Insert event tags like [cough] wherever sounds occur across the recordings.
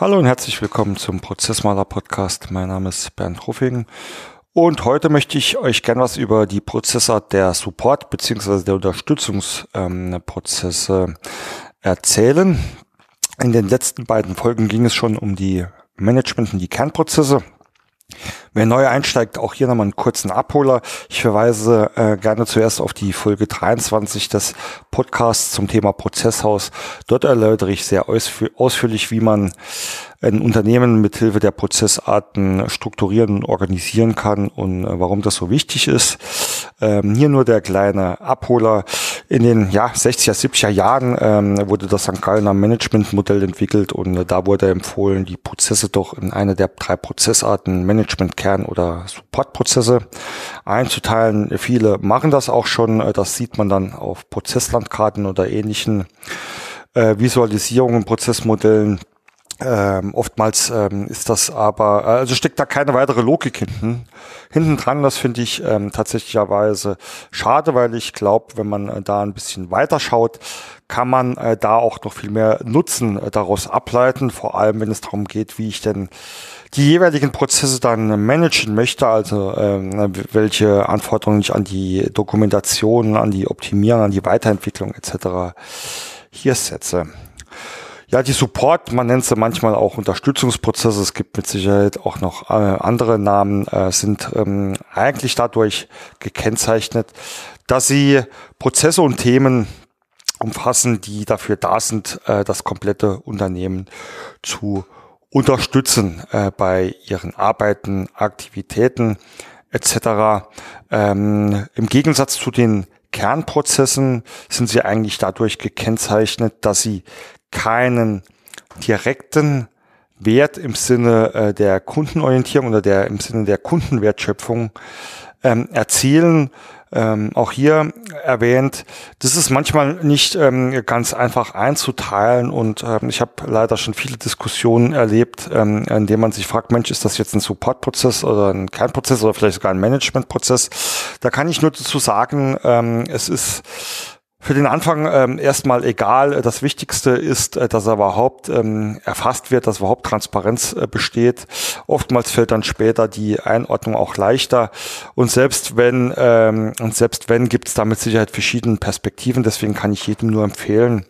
Hallo und herzlich willkommen zum Prozessmaler Podcast. Mein Name ist Bernd Ruffing und heute möchte ich euch gern was über die Prozessart der Support bzw. der Unterstützungsprozesse ähm, erzählen. In den letzten beiden Folgen ging es schon um die Management und die Kernprozesse. Wer neu einsteigt, auch hier nochmal einen kurzen Abholer. Ich verweise äh, gerne zuerst auf die Folge 23 des Podcasts zum Thema Prozesshaus. Dort erläutere ich sehr ausführlich, wie man ein Unternehmen mithilfe der Prozessarten strukturieren und organisieren kann und äh, warum das so wichtig ist. Ähm, hier nur der kleine Abholer. In den ja, 60er, 70er Jahren ähm, wurde das St. Gallener Managementmodell entwickelt und äh, da wurde empfohlen, die Prozesse doch in eine der drei Prozessarten Management, Kern oder Supportprozesse einzuteilen. Viele machen das auch schon. Äh, das sieht man dann auf Prozesslandkarten oder ähnlichen äh, Visualisierungen, Prozessmodellen. Ähm, oftmals ähm, ist das aber, also steckt da keine weitere Logik hinten. Hinten dran, das finde ich ähm, tatsächlicherweise schade, weil ich glaube, wenn man äh, da ein bisschen weiter schaut, kann man äh, da auch noch viel mehr Nutzen äh, daraus ableiten, vor allem wenn es darum geht, wie ich denn die jeweiligen Prozesse dann managen möchte, also ähm, welche Anforderungen ich an die Dokumentation, an die Optimierung, an die Weiterentwicklung etc. hier setze. Ja, die Support, man nennt sie manchmal auch Unterstützungsprozesse, es gibt mit Sicherheit auch noch äh, andere Namen, äh, sind ähm, eigentlich dadurch gekennzeichnet, dass sie Prozesse und Themen umfassen, die dafür da sind, äh, das komplette Unternehmen zu unterstützen äh, bei ihren Arbeiten, Aktivitäten etc. Ähm, Im Gegensatz zu den Kernprozessen sind sie eigentlich dadurch gekennzeichnet, dass sie keinen direkten Wert im Sinne äh, der Kundenorientierung oder der im Sinne der Kundenwertschöpfung ähm, erzielen. Ähm, auch hier erwähnt, das ist manchmal nicht ähm, ganz einfach einzuteilen und ähm, ich habe leider schon viele Diskussionen erlebt, ähm, in denen man sich fragt, Mensch, ist das jetzt ein Supportprozess oder ein Kernprozess oder vielleicht sogar ein Managementprozess? Da kann ich nur dazu sagen, ähm, es ist für den Anfang ähm, erstmal egal. Das Wichtigste ist, äh, dass er überhaupt ähm, erfasst wird, dass überhaupt Transparenz äh, besteht. Oftmals fällt dann später die Einordnung auch leichter. Und selbst wenn, ähm, und selbst wenn, gibt es da mit Sicherheit verschiedene Perspektiven. Deswegen kann ich jedem nur empfehlen,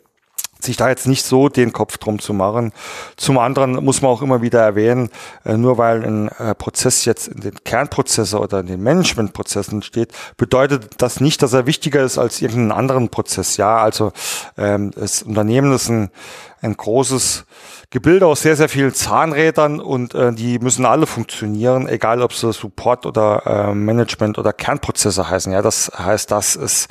sich da jetzt nicht so den Kopf drum zu machen. Zum anderen muss man auch immer wieder erwähnen, äh, nur weil ein äh, Prozess jetzt in den Kernprozesse oder in den Managementprozessen steht, bedeutet das nicht, dass er wichtiger ist als irgendeinen anderen Prozess. Ja, also ähm, das Unternehmen ist ein, ein großes Gebilde aus sehr, sehr vielen Zahnrädern und äh, die müssen alle funktionieren, egal ob sie Support oder äh, Management oder Kernprozesse heißen. Ja, das heißt, das ist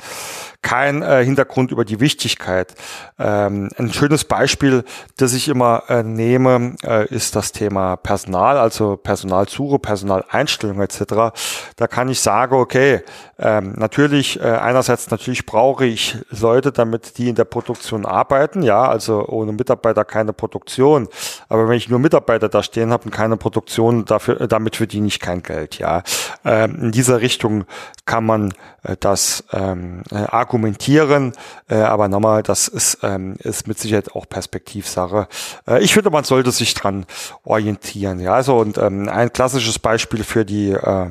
kein äh, Hintergrund über die Wichtigkeit. Ähm, ein schönes Beispiel, das ich immer äh, nehme, äh, ist das Thema Personal, also Personalsuche, Personaleinstellung etc. Da kann ich sagen, okay, ähm, natürlich, äh, einerseits natürlich brauche ich Leute, damit die in der Produktion arbeiten, ja, also ohne Mitarbeiter keine Produktion. Aber wenn ich nur Mitarbeiter da stehen habe und keine Produktion, dafür, äh, damit verdiene ich kein Geld, ja. Ähm, in dieser Richtung kann man äh, das ähm, äh, argumentieren, äh, aber nochmal, das ist, ähm, ist mit Sicherheit auch Perspektivsache. Äh, ich finde, man sollte sich dran orientieren, ja, also und ähm, ein klassisches Beispiel für die äh,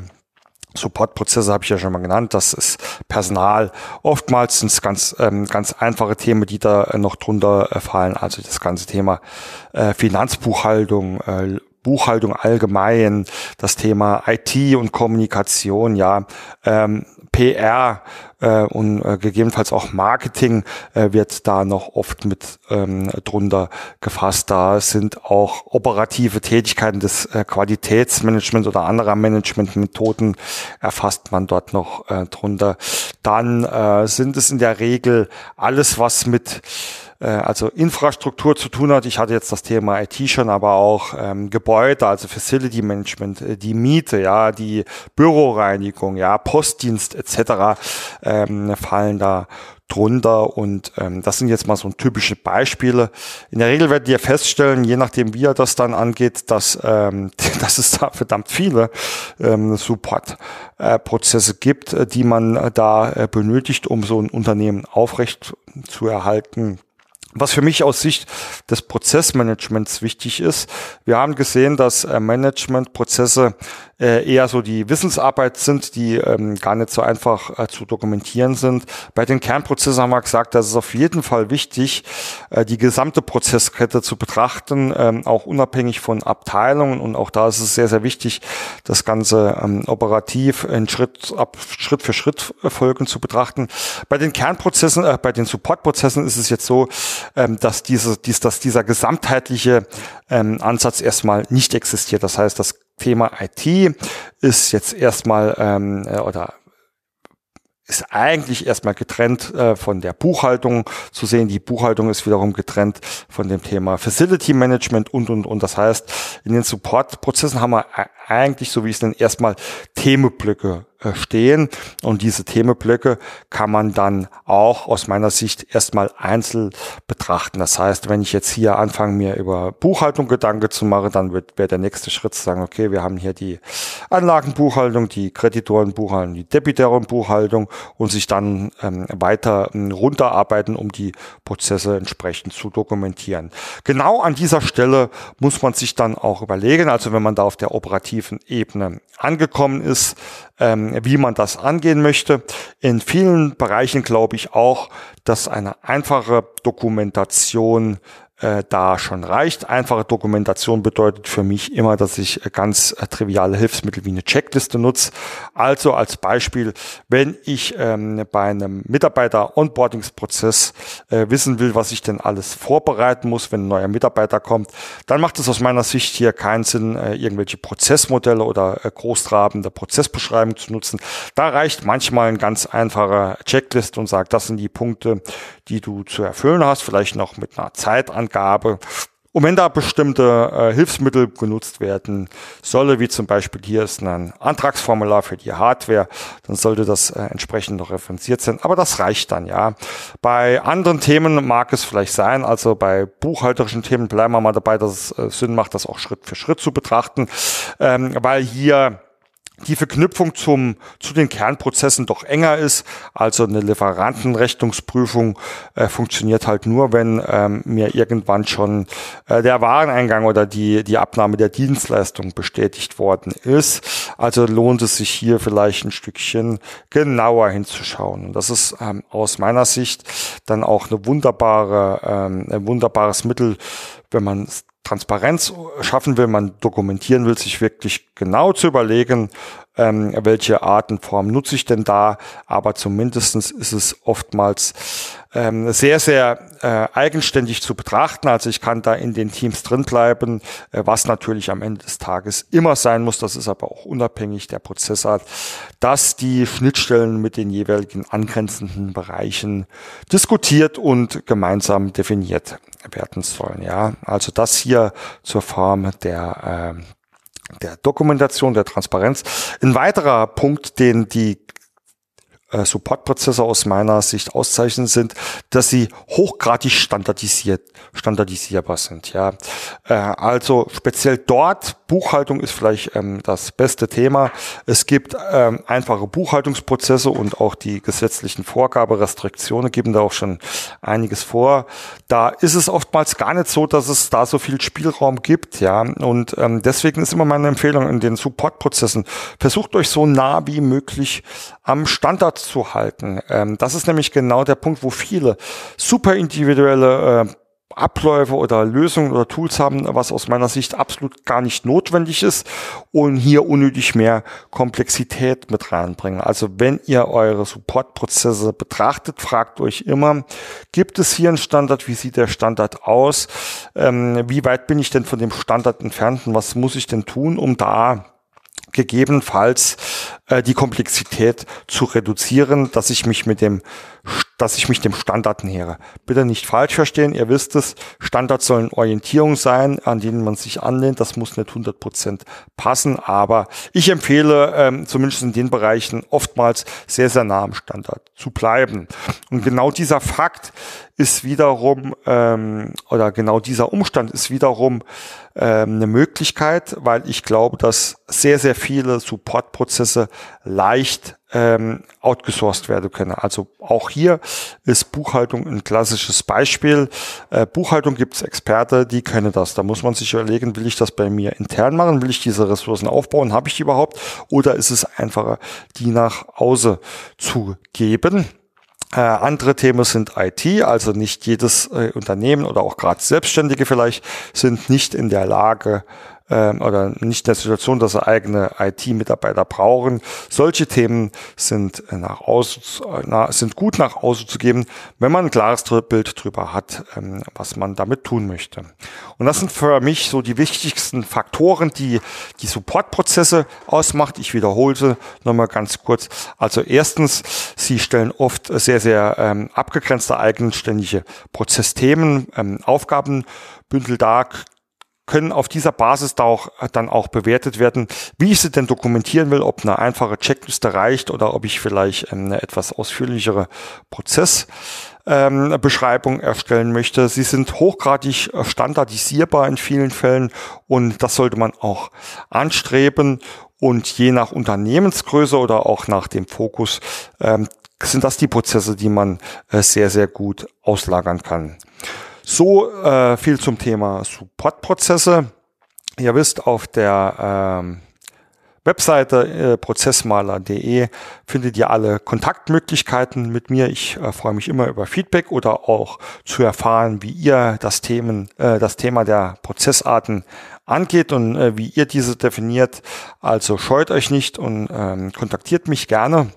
Supportprozesse habe ich ja schon mal genannt. Das ist Personal. Oftmals sind es ganz, ähm, ganz einfache Themen, die da äh, noch drunter äh, fallen. Also das ganze Thema äh, Finanzbuchhaltung, äh, Buchhaltung allgemein, das Thema IT und Kommunikation, ja, ähm, PR äh, und äh, gegebenenfalls auch Marketing äh, wird da noch oft mit ähm, drunter gefasst. Da sind auch operative Tätigkeiten des äh, Qualitätsmanagements oder anderer Managementmethoden erfasst man dort noch äh, drunter. Dann äh, sind es in der Regel alles, was mit äh, also Infrastruktur zu tun hat. Ich hatte jetzt das Thema IT schon, aber auch ähm, Gebäude, also Facility Management, äh, die Miete, ja, die Büroreinigung, ja, Postdienst etc. Ähm, fallen da drunter und ähm, das sind jetzt mal so typische Beispiele. In der Regel werdet ihr feststellen, je nachdem wie ihr das dann angeht, dass, ähm, [laughs] dass es da verdammt viele ähm, Support-Prozesse äh, gibt, die man äh, da äh, benötigt, um so ein Unternehmen aufrecht zu erhalten was für mich aus Sicht des Prozessmanagements wichtig ist. Wir haben gesehen, dass äh, Managementprozesse äh, eher so die Wissensarbeit sind, die ähm, gar nicht so einfach äh, zu dokumentieren sind. Bei den Kernprozessen haben wir gesagt, dass es auf jeden Fall wichtig, die gesamte Prozesskette zu betrachten, ähm, auch unabhängig von Abteilungen. Und auch da ist es sehr, sehr wichtig, das Ganze ähm, operativ in Schritt, ab, Schritt für Schritt Folgen zu betrachten. Bei den Kernprozessen, äh, bei den Supportprozessen ist es jetzt so, ähm, dass, diese, dies, dass dieser gesamtheitliche ähm, Ansatz erstmal nicht existiert. Das heißt, das Thema IT ist jetzt erstmal ähm, äh, oder ist eigentlich erstmal getrennt äh, von der Buchhaltung zu sehen. Die Buchhaltung ist wiederum getrennt von dem Thema Facility Management und, und, und. Das heißt, in den Support-Prozessen haben wir eigentlich, so wie es denn erstmal Themenblöcke stehen. Und diese Themenblöcke kann man dann auch aus meiner Sicht erstmal einzeln betrachten. Das heißt, wenn ich jetzt hier anfange, mir über Buchhaltung Gedanken zu machen, dann wird wäre der nächste Schritt zu sagen, okay, wir haben hier die Anlagenbuchhaltung, die Kreditorenbuchhaltung, die Debitorenbuchhaltung und sich dann ähm, weiter ähm, runterarbeiten, um die Prozesse entsprechend zu dokumentieren. Genau an dieser Stelle muss man sich dann auch überlegen, also wenn man da auf der operativen Ebene angekommen ist, ähm, wie man das angehen möchte. In vielen Bereichen glaube ich auch, dass eine einfache Dokumentation äh, da schon reicht. Einfache Dokumentation bedeutet für mich immer, dass ich äh, ganz äh, triviale Hilfsmittel wie eine Checkliste nutze. Also als Beispiel, wenn ich ähm, bei einem Mitarbeiter-Onboardingsprozess äh, wissen will, was ich denn alles vorbereiten muss, wenn ein neuer Mitarbeiter kommt, dann macht es aus meiner Sicht hier keinen Sinn, äh, irgendwelche Prozessmodelle oder äh, großtrabende Prozessbeschreibung zu nutzen. Da reicht manchmal ein ganz einfacher Checklist und sagt, das sind die Punkte, die du zu erfüllen hast, vielleicht noch mit einer Zeitangabe. Und wenn da bestimmte äh, Hilfsmittel genutzt werden solle, wie zum Beispiel hier ist ein Antragsformular für die Hardware, dann sollte das äh, entsprechend noch referenziert sein. Aber das reicht dann, ja. Bei anderen Themen mag es vielleicht sein, also bei buchhalterischen Themen bleiben wir mal dabei, dass es äh, Sinn macht, das auch Schritt für Schritt zu betrachten, ähm, weil hier die Verknüpfung zum, zu den Kernprozessen doch enger ist. Also eine Lieferantenrechnungsprüfung äh, funktioniert halt nur, wenn ähm, mir irgendwann schon äh, der Wareneingang oder die, die Abnahme der Dienstleistung bestätigt worden ist. Also lohnt es sich hier vielleicht ein Stückchen genauer hinzuschauen. Und das ist ähm, aus meiner Sicht dann auch eine wunderbare, ähm, ein wunderbares Mittel, wenn man Transparenz schaffen will, man dokumentieren will, sich wirklich genau zu überlegen, ähm, welche Arten, Form nutze ich denn da, aber zumindestens ist es oftmals ähm, sehr, sehr äh, eigenständig zu betrachten. Also ich kann da in den Teams drin bleiben, äh, was natürlich am Ende des Tages immer sein muss, das ist aber auch unabhängig der Prozessart, dass die Schnittstellen mit den jeweiligen angrenzenden Bereichen diskutiert und gemeinsam definiert werden sollen. Ja, also das hier zur Form der äh, der Dokumentation, der Transparenz. Ein weiterer Punkt, den die Supportprozesse aus meiner Sicht auszeichnen, sind, dass sie hochgradig standardisiert, standardisierbar sind. Ja, äh, also speziell dort Buchhaltung ist vielleicht ähm, das beste Thema. Es gibt ähm, einfache Buchhaltungsprozesse und auch die gesetzlichen Vorgaberestriktionen geben da auch schon einiges vor. Da ist es oftmals gar nicht so, dass es da so viel Spielraum gibt. Ja, und ähm, deswegen ist immer meine Empfehlung in den Supportprozessen: Versucht euch so nah wie möglich am Standard zu halten. Ähm, das ist nämlich genau der Punkt, wo viele super individuelle äh, Abläufe oder Lösungen oder Tools haben, was aus meiner Sicht absolut gar nicht notwendig ist und hier unnötig mehr Komplexität mit reinbringen. Also wenn ihr eure Supportprozesse betrachtet, fragt euch immer, gibt es hier einen Standard? Wie sieht der Standard aus? Ähm, wie weit bin ich denn von dem Standard entfernt und was muss ich denn tun, um da gegebenenfalls äh, die Komplexität zu reduzieren, dass ich mich mit dem, dass ich mich dem Standard nähere. Bitte nicht falsch verstehen, ihr wisst es, Standards sollen Orientierung sein, an denen man sich anlehnt. Das muss nicht 100 Prozent passen, aber ich empfehle ähm, zumindest in den Bereichen oftmals sehr, sehr nah am Standard zu bleiben. Und genau dieser Fakt ist wiederum, ähm, oder genau dieser Umstand ist wiederum ähm, eine Möglichkeit, weil ich glaube, dass sehr, sehr viele Supportprozesse leicht ähm, outgesourced werden können. Also auch hier ist Buchhaltung ein klassisches Beispiel. Äh, Buchhaltung gibt es Experte, die können das. Da muss man sich überlegen, will ich das bei mir intern machen? Will ich diese Ressourcen aufbauen? Habe ich die überhaupt? Oder ist es einfacher, die nach außen zu geben? Äh, andere Themen sind IT, also nicht jedes äh, Unternehmen oder auch gerade Selbstständige vielleicht sind nicht in der Lage, ähm, oder nicht in der Situation, dass sie eigene IT-Mitarbeiter brauchen. Solche Themen sind nach außen, na, sind gut nach außen zu geben, wenn man ein klares Bild darüber hat, ähm, was man damit tun möchte. Und das sind für mich so die wichtigsten Faktoren, die die Supportprozesse ausmacht. Ich wiederhole sie nochmal ganz kurz. Also erstens, sie stellen oft sehr, sehr ähm, abgegrenzte eigenständige Prozessthemen, ähm, Aufgabenbündel dar, können auf dieser Basis da auch, dann auch bewertet werden, wie ich sie denn dokumentieren will, ob eine einfache Checkliste reicht oder ob ich vielleicht eine etwas ausführlichere Prozessbeschreibung ähm, erstellen möchte. Sie sind hochgradig standardisierbar in vielen Fällen und das sollte man auch anstreben. Und je nach Unternehmensgröße oder auch nach dem Fokus ähm, sind das die Prozesse, die man äh, sehr, sehr gut auslagern kann. So äh, viel zum Thema Supportprozesse. Ihr wisst, auf der ähm, Webseite äh, prozessmaler.de findet ihr alle Kontaktmöglichkeiten mit mir. Ich äh, freue mich immer über Feedback oder auch zu erfahren, wie ihr das, Themen, äh, das Thema der Prozessarten angeht und äh, wie ihr diese definiert. Also scheut euch nicht und ähm, kontaktiert mich gerne.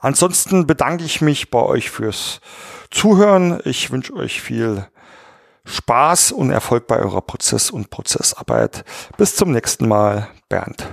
Ansonsten bedanke ich mich bei euch fürs Zuhören. Ich wünsche euch viel Spaß und Erfolg bei eurer Prozess- und Prozessarbeit. Bis zum nächsten Mal, Bernd.